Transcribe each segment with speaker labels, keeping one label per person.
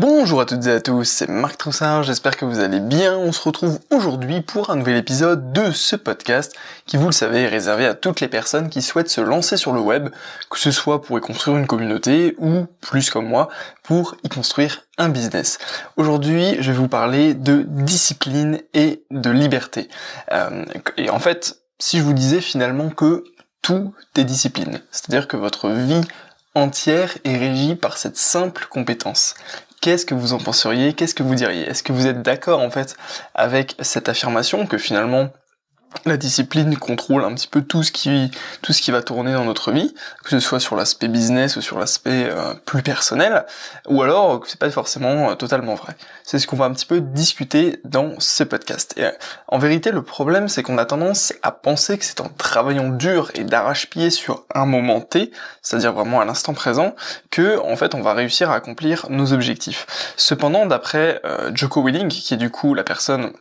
Speaker 1: Bonjour à toutes et à tous, c'est Marc Troussard, j'espère que vous allez bien. On se retrouve aujourd'hui pour un nouvel épisode de ce podcast qui, vous le savez, est réservé à toutes les personnes qui souhaitent se lancer sur le web, que ce soit pour y construire une communauté ou, plus comme moi, pour y construire un business. Aujourd'hui, je vais vous parler de discipline et de liberté. Euh, et en fait, si je vous disais finalement que tout est discipline, c'est-à-dire que votre vie entière est régie par cette simple compétence. Qu'est-ce que vous en penseriez? Qu'est-ce que vous diriez? Est-ce que vous êtes d'accord en fait avec cette affirmation que finalement la discipline contrôle un petit peu tout ce qui tout ce qui va tourner dans notre vie, que ce soit sur l'aspect business ou sur l'aspect euh, plus personnel, ou alors que c'est pas forcément euh, totalement vrai. C'est ce qu'on va un petit peu discuter dans ce podcast. Et euh, en vérité, le problème, c'est qu'on a tendance à penser que c'est en travaillant dur et d'arrache-pied sur un moment T, c'est-à-dire vraiment à l'instant présent, que en fait on va réussir à accomplir nos objectifs. Cependant, d'après Joko Willing, qui est du coup la personne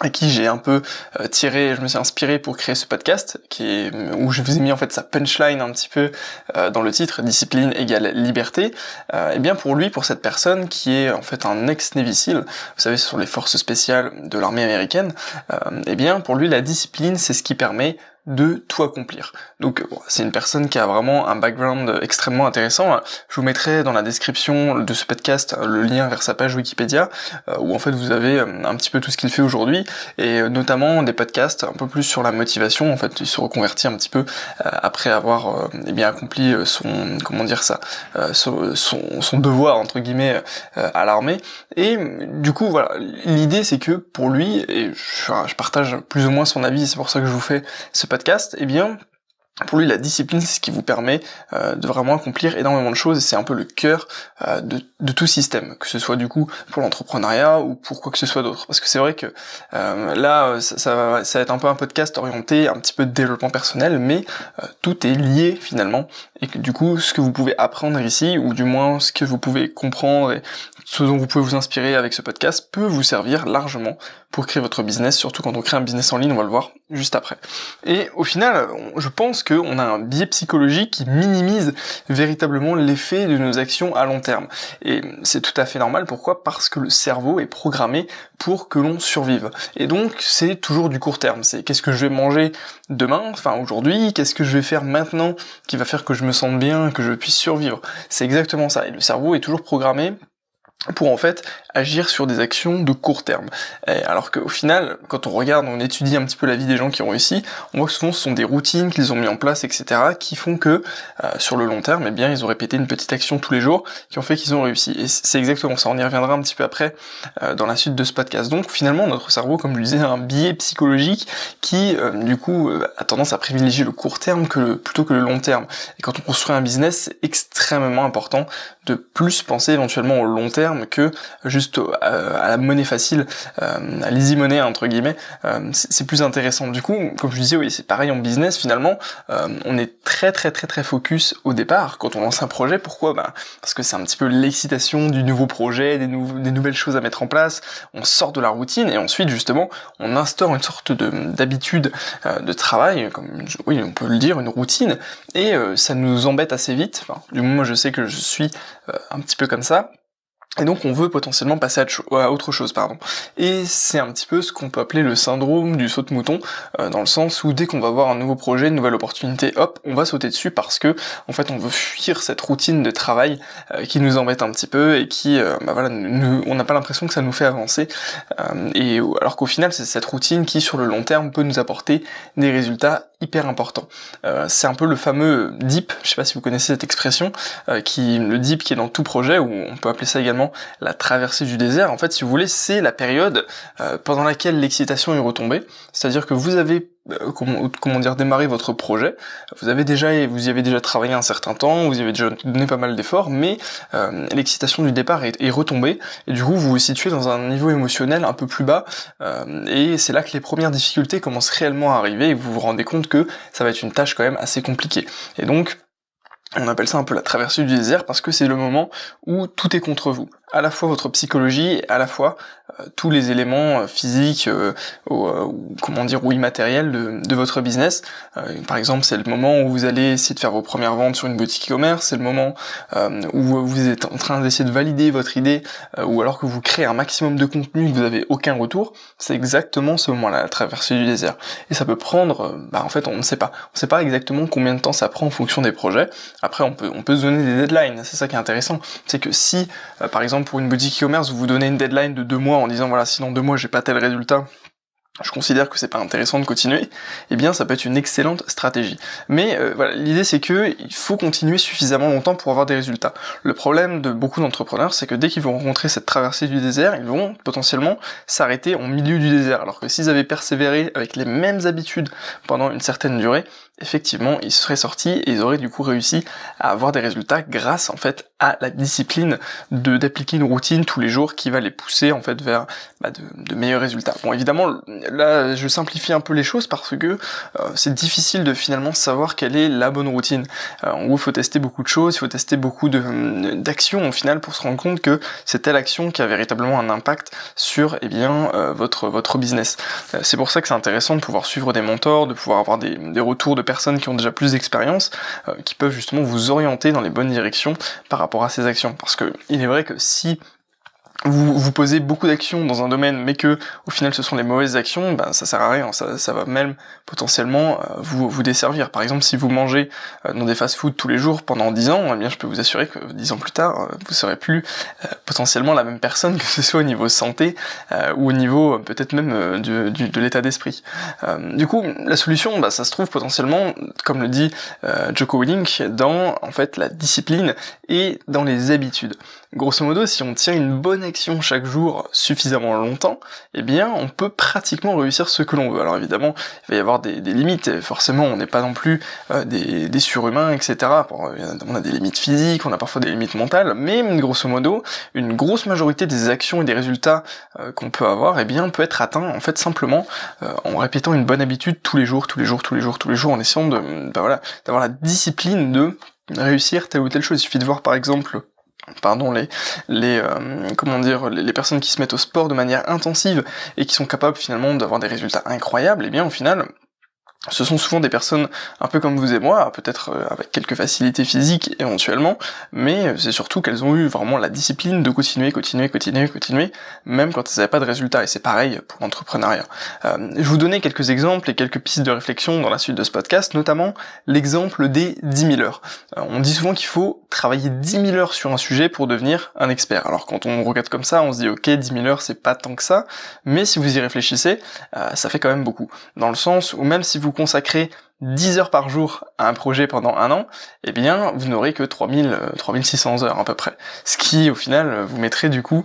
Speaker 1: à qui j'ai un peu euh, tiré, je me suis inspiré pour créer ce podcast, qui est, où je vous ai mis en fait sa punchline un petit peu euh, dans le titre, discipline égale liberté. et euh, eh bien pour lui, pour cette personne qui est en fait un ex-Navy vous savez ce sont les forces spéciales de l'armée américaine, et eh bien pour lui la discipline c'est ce qui permet de tout accomplir. Donc c'est une personne qui a vraiment un background extrêmement intéressant. Je vous mettrai dans la description de ce podcast le lien vers sa page Wikipédia euh, où en fait vous avez euh, un petit peu tout ce qu'il fait aujourd'hui et euh, notamment des podcasts un peu plus sur la motivation. En fait, il se reconvertit un petit peu après avoir eh bien accompli son comment dire ça son, son, devoir entre guillemets à l'armée et du coup voilà l'idée c'est que pour lui et je partage plus ou moins son avis c'est pour ça que je vous fais ce podcast podcast, eh bien, pour lui, la discipline, c'est ce qui vous permet euh, de vraiment accomplir énormément de choses et c'est un peu le cœur euh, de, tout système, que ce soit du coup pour l'entrepreneuriat ou pour quoi que ce soit d'autre. Parce que c'est vrai que euh, là, ça, ça, va, être un peu un podcast orienté un petit peu de développement personnel, mais tout est lié finalement et du coup, ce que vous pouvez apprendre ici, ou du moins ce que vous pouvez comprendre et ce dont vous pouvez vous inspirer avec ce podcast, peut vous servir largement pour créer votre business, surtout quand on crée un business en ligne, on va le voir juste après. Et au final, je pense qu'on a un biais psychologique qui minimise véritablement l'effet de nos actions à long terme. Et c'est tout à fait normal, pourquoi? Parce que le cerveau est programmé pour que l'on survive. Et donc c'est toujours du court terme, c'est qu'est-ce que je vais manger demain, enfin aujourd'hui, qu'est-ce que je vais faire maintenant qui va faire que je me sente bien, que je puisse survivre? C'est exactement ça. Et le cerveau est toujours programmé pour en fait agir sur des actions de court terme. alors qu'au final, quand on regarde, on étudie un petit peu la vie des gens qui ont réussi, on voit que souvent ce sont des routines qu'ils ont mis en place, etc., qui font que euh, sur le long terme, eh bien, ils ont répété une petite action tous les jours qui ont fait qu'ils ont réussi. Et c'est exactement ça. On y reviendra un petit peu après euh, dans la suite de ce podcast. Donc finalement, notre cerveau, comme je le disais, a un biais psychologique qui, euh, du coup, a tendance à privilégier le court terme plutôt que le long terme. Et quand on construit un business, c'est extrêmement important de plus penser éventuellement au long terme que juste à la monnaie facile, euh, à l'easy money entre guillemets, euh, c'est plus intéressant. Du coup, comme je disais, oui, c'est pareil en business finalement, euh, on est très très très très focus au départ quand on lance un projet. Pourquoi? Bah, Parce que c'est un petit peu l'excitation du nouveau projet, des, nouvelles choses à mettre en place, on sort de la routine et ensuite justement on instaure une sorte de d'habitude de travail, comme oui on peut le dire, une routine, et ça nous embête assez vite. Du moins moi je sais que je suis un petit peu comme ça. Et donc on veut potentiellement passer à, autre chose, pardon. Et c'est un petit peu ce qu'on peut appeler le syndrome du saut de mouton, euh, dans le sens où dès qu'on va voir un nouveau projet, une nouvelle opportunité, hop, on va sauter dessus parce que en fait on veut fuir cette routine de travail euh, qui nous embête un petit peu et qui, euh, bah voilà, on n'a pas l'impression que ça nous fait avancer. et alors qu'au final c'est cette routine qui sur le long terme peut nous apporter des résultats hyper importants. c'est un peu le fameux deep, je sais pas si vous connaissez cette expression, qui le deep qui est dans tout projet, ou on peut appeler ça également la traversée du désert. En fait, si vous voulez, c'est la période euh, pendant laquelle l'excitation est retombée. C'est-à-dire que vous avez euh, comment, dire démarré votre projet. Vous avez déjà vous y avez déjà travaillé un certain temps, vous y avez déjà donné pas mal d'efforts, mais euh, l'excitation du départ est, retombée et du coup vous vous situez dans un niveau émotionnel un peu plus bas et c'est là que les premières difficultés commencent réellement à arriver et vous vous rendez compte que ça va être une tâche quand même assez compliquée. Et donc on appelle ça un peu la traversée du désert parce que c'est le moment où tout est contre vous. À la fois votre psychologie à la fois euh, tous les éléments euh, physiques euh, ou, comment dire ou immatériels de, de votre business. par exemple, c'est le moment où vous allez essayer de faire vos premières ventes sur une boutique e-commerce, c'est le moment où vous êtes en train d'essayer de valider votre idée ou alors que vous créez un maximum de contenu et que vous avez aucun retour, c'est exactement ce moment-là, la traversée du désert. Et ça peut prendre, bah en fait on ne sait pas, on ne sait pas exactement combien de temps ça prend en fonction des projets. Après on peut on peut se donner des deadlines, c'est ça qui est intéressant, c'est que si par exemple pour une boutique e-commerce, vous vous donnez une deadline de deux mois en disant voilà, si dans deux mois j'ai pas tel résultat, je considère que c'est pas intéressant de continuer, eh bien ça peut être une excellente stratégie. Mais euh, voilà, l'idée c'est que il faut continuer suffisamment longtemps pour avoir des résultats. Le problème de beaucoup d'entrepreneurs, c'est que dès qu'ils vont rencontrer cette traversée du désert, ils vont potentiellement s'arrêter au milieu du désert. Alors que s'ils avaient persévéré avec les mêmes habitudes pendant une certaine durée, effectivement, ils seraient sortis et ils auraient du coup réussi à avoir des résultats grâce en fait à la discipline d'appliquer une routine tous les jours qui va les pousser en fait vers bah, de, meilleurs résultats. Bon, évidemment, là, je simplifie un peu les choses parce que euh, c'est difficile de finalement savoir quelle est la bonne routine. Euh, en gros, il faut tester beaucoup de choses, il faut tester beaucoup d'actions au final pour se rendre compte que c'est telle action qui a véritablement un impact sur eh bien euh, votre votre business. c'est pour ça que c'est intéressant de pouvoir suivre des mentors, de pouvoir avoir des, des retours de personnes qui ont déjà plus d'expérience, euh, qui peuvent justement vous orienter dans les bonnes directions par rapport à ces actions. Parce que il est vrai que si vous, vous posez beaucoup d'actions dans un domaine, mais que au final ce sont les mauvaises actions, ben ça sert à rien. Ça, ça va même potentiellement euh, vous vous desservir. Par exemple, si vous mangez euh, dans des fast-food tous les jours pendant 10 ans, eh bien je peux vous assurer que 10 ans plus tard, euh, vous serez plus potentiellement la même personne que ce soit au niveau santé ou au niveau peut-être même du, de l'état d'esprit. du coup, la solution, bah, ça se trouve potentiellement, comme le dit Joko Willink, dans en fait la discipline et dans les habitudes. Grosso modo, si on tient une bonne action chaque jour suffisamment longtemps, eh bien, on peut pratiquement réussir ce que l'on veut. Alors évidemment, il va y avoir des, limites. forcément, on n'est pas non plus euh, des, surhumains, etc. on a des limites physiques, on a parfois des limites mentales, mais grosso modo, une grosse majorité des actions et des résultats euh, qu'on peut avoir, eh bien, peut être atteint en fait simplement euh, en répétant une bonne habitude tous les jours, tous les jours, tous les jours, tous les jours, en essayant de, bah voilà, d'avoir la discipline de réussir telle ou telle chose. Il suffit de voir par exemple pardon les les euh, comment dire les, personnes qui se mettent au sport de manière intensive et qui sont capables finalement d'avoir des résultats incroyables et eh bien au final ce sont souvent des personnes un peu comme vous et moi, peut-être euh, avec quelques facilités physiques éventuellement, mais c'est surtout qu'elles ont eu vraiment la discipline de continuer, continuer, continuer, continuer, même quand elles n'avaient pas de résultats, et c'est pareil pour l'entrepreneuriat. Euh, je vous donnais quelques exemples et quelques pistes de réflexion dans la suite de ce podcast, notamment l'exemple des 10 000 heures. Euh, on dit souvent qu'il faut travailler 10 000 heures sur un sujet pour devenir un expert. Alors quand on regarde comme ça, on se dit ok, 10 000 heures c'est pas tant que ça, mais si vous y réfléchissez, ça fait quand même beaucoup. Dans le sens où même si vous consacrez 10 heures par jour à un projet pendant un an, eh bien, vous n'aurez que 3000, 3600 euh, heures à peu près. Ce qui, au final, vous mettrait du coup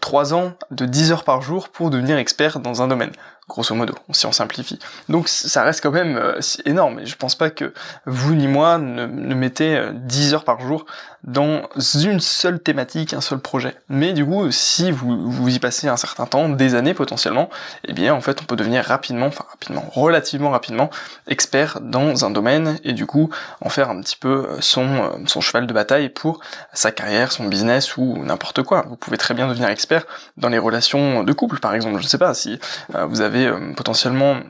Speaker 1: 3 euh, ans de 10 heures par jour pour devenir expert dans un domaine grosso modo, si on simplifie. Donc ça reste quand même euh, énorme, et je pense pas que vous ni moi ne, mettez 10 heures par jour dans une seule thématique, un seul projet. Mais du coup, si vous, vous y passez un certain temps, des années potentiellement, eh bien en fait on peut devenir rapidement, enfin rapidement, relativement rapidement, expert dans un domaine et du coup en faire un petit peu euh, son, euh, son cheval de bataille pour sa carrière, son business ou n'importe quoi. Vous pouvez très bien devenir expert dans les relations de couple par exemple. Je ne sais pas si euh, vous avez potentiellement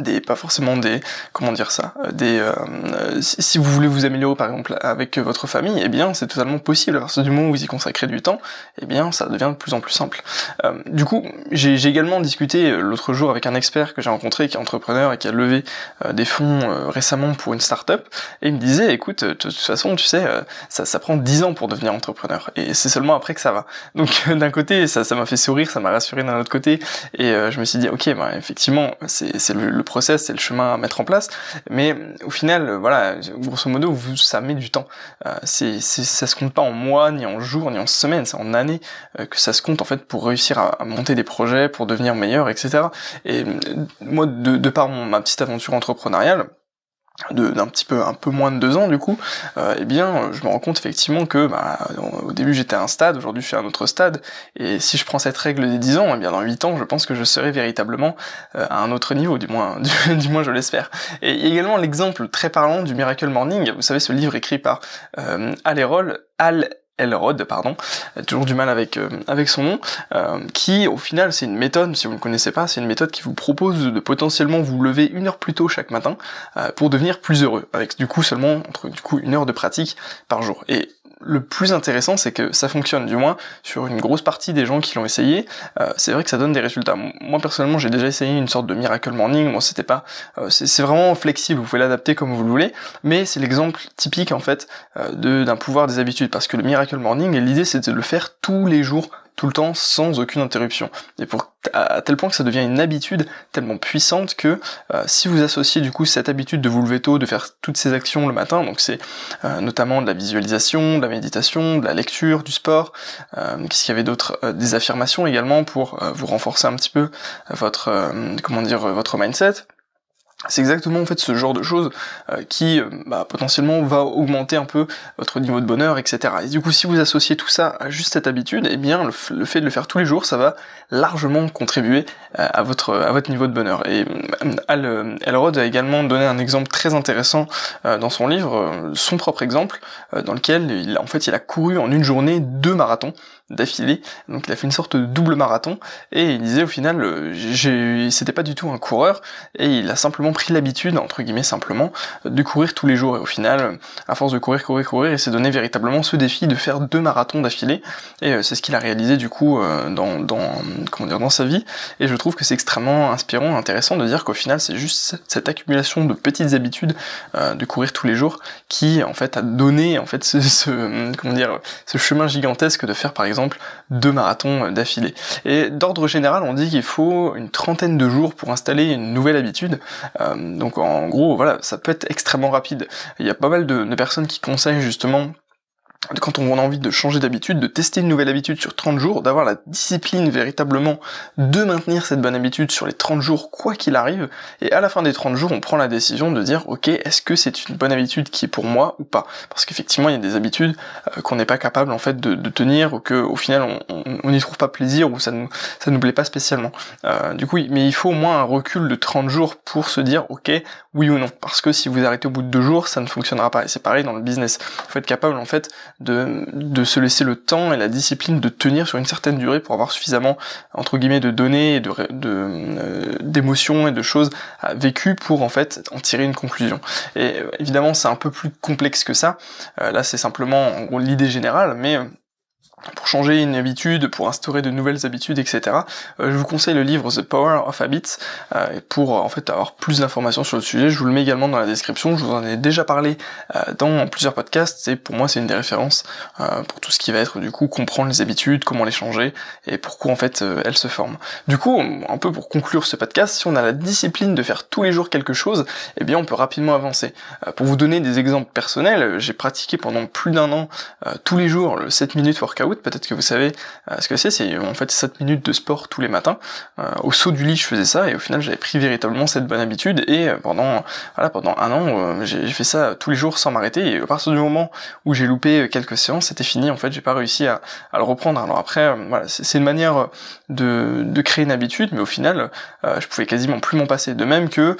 Speaker 1: des pas forcément des comment dire ça euh, des euh, si, vous voulez vous améliorer par exemple avec votre famille eh bien c'est totalement possible. À partir du moment où vous y consacrez du temps eh bien ça devient de plus en plus simple. Euh, du coup j'ai également discuté l'autre jour avec un expert que j'ai rencontré qui est entrepreneur et qui a levé des fonds récemment pour une start-up et il me disait écoute de toute façon tu sais ça, ça prend 10 ans pour devenir entrepreneur et c'est seulement après que ça va. Donc d'un côté ça ça m'a fait sourire ça m'a rassuré d'un autre côté et je me suis dit ok bah effectivement c'est le le process, c'est le chemin à mettre en place. Mais au final, voilà, grosso modo, vous, ça met du temps. Euh, c'est, ça se compte pas en mois, ni en jours, ni en semaines, c'est en années euh, que ça se compte en fait pour réussir à, monter des projets, pour devenir meilleur, etc. Et euh, moi, de, de par ma petite aventure entrepreneuriale, d'un petit peu un peu moins de deux ans du coup, euh, eh bien je me rends compte effectivement que bah, au début j'étais à un stade, aujourd'hui je suis à un autre stade, et si je prends cette règle des 10 ans, eh bien dans 8 ans je pense que je serai véritablement euh, à un autre niveau, du moins du, moins je l'espère. Et également l'exemple très parlant du Miracle Morning, vous savez ce livre écrit par euh, Al Al Elrod, pardon, toujours du mal avec avec son nom, qui au final c'est une méthode, si vous ne connaissez pas, c'est une méthode qui vous propose de potentiellement vous lever une heure plus tôt chaque matin pour devenir plus heureux, avec du coup seulement entre du coup une heure de pratique par jour. Et le plus intéressant, c'est que ça fonctionne, du moins sur une grosse partie des gens qui l'ont essayé. Euh, c'est vrai que ça donne des résultats. Moi personnellement, j'ai déjà essayé une sorte de miracle morning. Bon, c'était pas, euh, c'est vraiment flexible. Vous pouvez l'adapter comme vous le voulez, mais c'est l'exemple typique en fait euh, d'un pouvoir des habitudes. Parce que le miracle morning, l'idée c'est de le faire tous les jours tout le temps sans aucune interruption. Et pour à tel point que ça devient une habitude tellement puissante que euh, si vous associez du coup cette habitude de vous lever tôt, de faire toutes ces actions le matin, donc c'est euh, notamment de la visualisation, de la méditation, de la lecture, du sport, euh, qu'est-ce qu'il y avait d'autre, des affirmations également pour vous renforcer un petit peu votre comment dire votre mindset. C'est exactement en fait ce genre de choses euh, qui euh, bah, potentiellement va augmenter un peu votre niveau de bonheur, etc. Et du coup, si vous associez tout ça à juste cette habitude, eh bien le, fait de le faire tous les jours, ça va largement contribuer euh, à votre à votre niveau de bonheur. Et Al Elrod a également donné un exemple très intéressant dans son livre, son propre exemple, dans lequel en fait il a couru en une journée deux marathons d'affilée. Donc il a fait une sorte de double marathon et il disait au final, euh, c'était pas du tout un coureur et il a simplement pris l'habitude, entre guillemets simplement, de courir tous les jours. Et au final, à force de courir, courir, courir, il s'est donné véritablement ce défi de faire deux marathons d'affilée. Et euh, c'est ce qu'il a réalisé du coup euh, dans, dans, comment dire, dans sa vie. Et je trouve que c'est extrêmement inspirant, intéressant de dire qu'au final, c'est juste cette accumulation de petites habitudes de courir tous les jours qui en fait a donné en fait ce, ce comment dire ce chemin gigantesque de faire par exemple deux marathons d'affilée. Et d'ordre général, on dit qu'il faut une trentaine de jours pour installer une nouvelle habitude. Euh, donc en gros, voilà, ça peut être extrêmement rapide. Il y a pas mal de, de personnes qui conseillent justement quand on a envie de changer d'habitude, de tester une nouvelle habitude sur 30 jours, d'avoir la discipline véritablement de maintenir cette bonne habitude sur les 30 jours quoi qu'il arrive, et à la fin des 30 jours, on prend la décision de dire ok, est-ce que c'est une bonne habitude qui est pour moi ou pas? Parce qu'effectivement, il y a des habitudes euh, qu'on n'est pas capable en fait de, tenir ou que au final on n'y trouve pas plaisir ou ça nous ça nous plaît pas spécialement. Euh, du coup, mais il faut au moins un recul de 30 jours pour se dire ok, oui ou non. Parce que si vous arrêtez au bout de deux jours, ça ne fonctionnera pas. Et c'est pareil dans le business. Il faut être capable en fait de, de se laisser le temps et la discipline de tenir sur une certaine durée pour avoir suffisamment entre guillemets de données et de euh, d'émotions et de choses vécues pour en fait en tirer une conclusion. Et euh, évidemment c'est un peu plus complexe que ça. Euh, là c'est simplement l'idée générale, mais pour changer une habitude, pour instaurer de nouvelles habitudes, etc. Euh, je vous conseille le livre The Power of Habits euh, pour en fait avoir plus d'informations sur le sujet. Je vous le mets également dans la description. Je vous en ai déjà parlé euh, dans plusieurs podcasts et pour moi c'est une des références pour tout ce qui va être du coup comprendre les habitudes, comment les changer et pourquoi en fait elles se forment. Du coup, un peu pour conclure ce podcast, si on a la discipline de faire tous les jours quelque chose, eh bien on peut rapidement avancer. pour vous donner des exemples personnels, j'ai pratiqué pendant plus d'un an tous les jours le 7 minutes workout peut-être que vous savez euh, ce que c'est, c'est en fait 7 minutes de sport tous les matins. Euh, au saut du lit, je faisais ça et au final, j'avais pris véritablement cette bonne habitude et euh, pendant voilà, pendant un an, j'ai fait ça tous les jours sans m'arrêter et à partir du moment où j'ai loupé quelques séances, c'était fini en fait, j'ai pas réussi à, le reprendre. Alors après voilà, c'est une manière de, de créer une habitude, mais au final, je pouvais quasiment plus m'en passer. De même que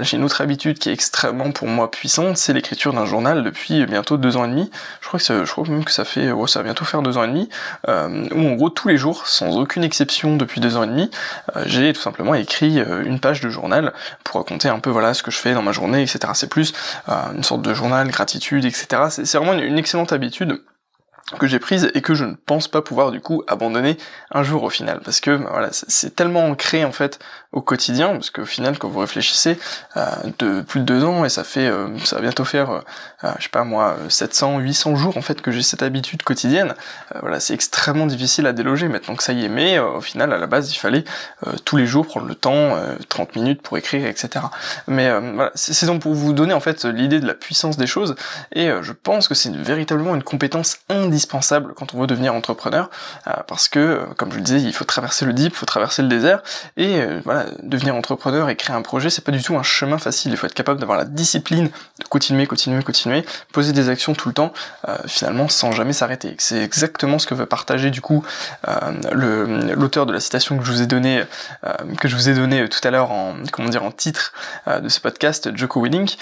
Speaker 1: j'ai une autre habitude qui est extrêmement pour moi puissante, c'est l'écriture d'un journal depuis bientôt deux ans et demi. Je crois que je crois même que ça fait, oh, ça va bientôt faire deux ans demi, euh, où en gros tous les jours, sans aucune exception depuis deux ans et demi, euh, j'ai tout simplement écrit euh, une page de journal pour raconter un peu voilà ce que je fais dans ma journée, etc. C'est plus une sorte de journal, gratitude, etc. C'est vraiment une excellente habitude que j'ai prise et que je ne pense pas pouvoir du coup abandonner un jour au final. Parce que bah, voilà c'est tellement ancré en fait au quotidien parce qu'au final quand vous réfléchissez euh, de plus de deux ans et ça fait euh, ça va bientôt faire euh, je sais pas moi 700 800 jours en fait que j'ai cette habitude quotidienne voilà c'est extrêmement difficile à déloger maintenant que ça y est. Mais au final à la base il fallait tous les jours prendre le temps 30 minutes pour écrire etc mais voilà c'est donc pour vous donner en fait l'idée de la puissance des choses et je pense que c'est véritablement une compétence indispensable indispensable quand on veut devenir entrepreneur, euh, parce que, euh, comme je le disais, il faut traverser le deep, il faut traverser le désert, et euh, voilà, devenir entrepreneur et créer un projet, c'est pas du tout un chemin facile, il faut être capable d'avoir la discipline de continuer, continuer, continuer, poser des actions tout le temps, finalement sans jamais s'arrêter. C'est exactement ce que veut partager du coup l'auteur de la citation que je vous ai donné, que je vous ai donné tout à l'heure en comment dire en titre de ce podcast, Joko Willink,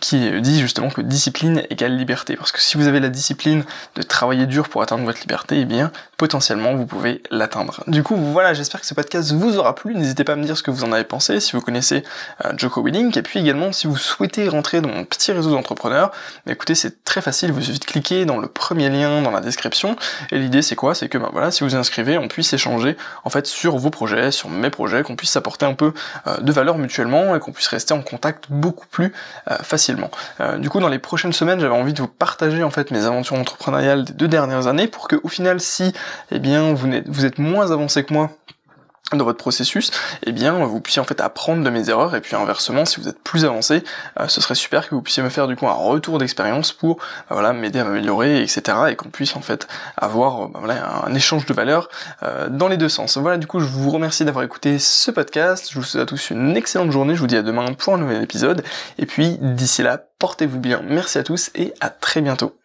Speaker 1: qui dit justement que discipline égale liberté, parce que si vous avez la discipline de travailler travaillé dur pour atteindre votre liberté, et eh bien potentiellement vous pouvez l'atteindre. Du coup voilà, j'espère que ce podcast vous aura plu. N'hésitez pas à me dire ce que vous en avez pensé, si vous connaissez euh, Joko Willink, et puis également si vous souhaitez rentrer dans mon petit réseau d'entrepreneurs, bah, écoutez c'est très facile, vous suffit de cliquer dans le premier lien dans la description. Et l'idée c'est quoi? C'est que ben voilà, si vous inscrivez, on puisse échanger en fait sur vos projets, sur mes projets, qu'on puisse apporter un peu euh, de valeur mutuellement et qu'on puisse rester en contact beaucoup plus euh, facilement. du coup dans les prochaines semaines j'avais envie de vous partager en fait mes aventures entrepreneuriales deux dernières années pour que au final si eh bien vous, êtes, vous êtes moins avancé que moi dans votre processus, eh bien vous puissiez en fait apprendre de mes erreurs. Et puis inversement si vous êtes plus avancé, euh, ce serait super que vous puissiez me faire du coup un retour d'expérience pour euh, voilà m'aider à m'améliorer etc et qu'on puisse en fait avoir euh, bah, voilà, un échange de valeurs dans les deux sens. Voilà du coup je vous remercie d'avoir écouté ce podcast, je vous souhaite à tous une excellente journée, je vous dis à demain pour un nouvel épisode. Et puis d'ici là portez-vous bien, merci à tous et à très bientôt.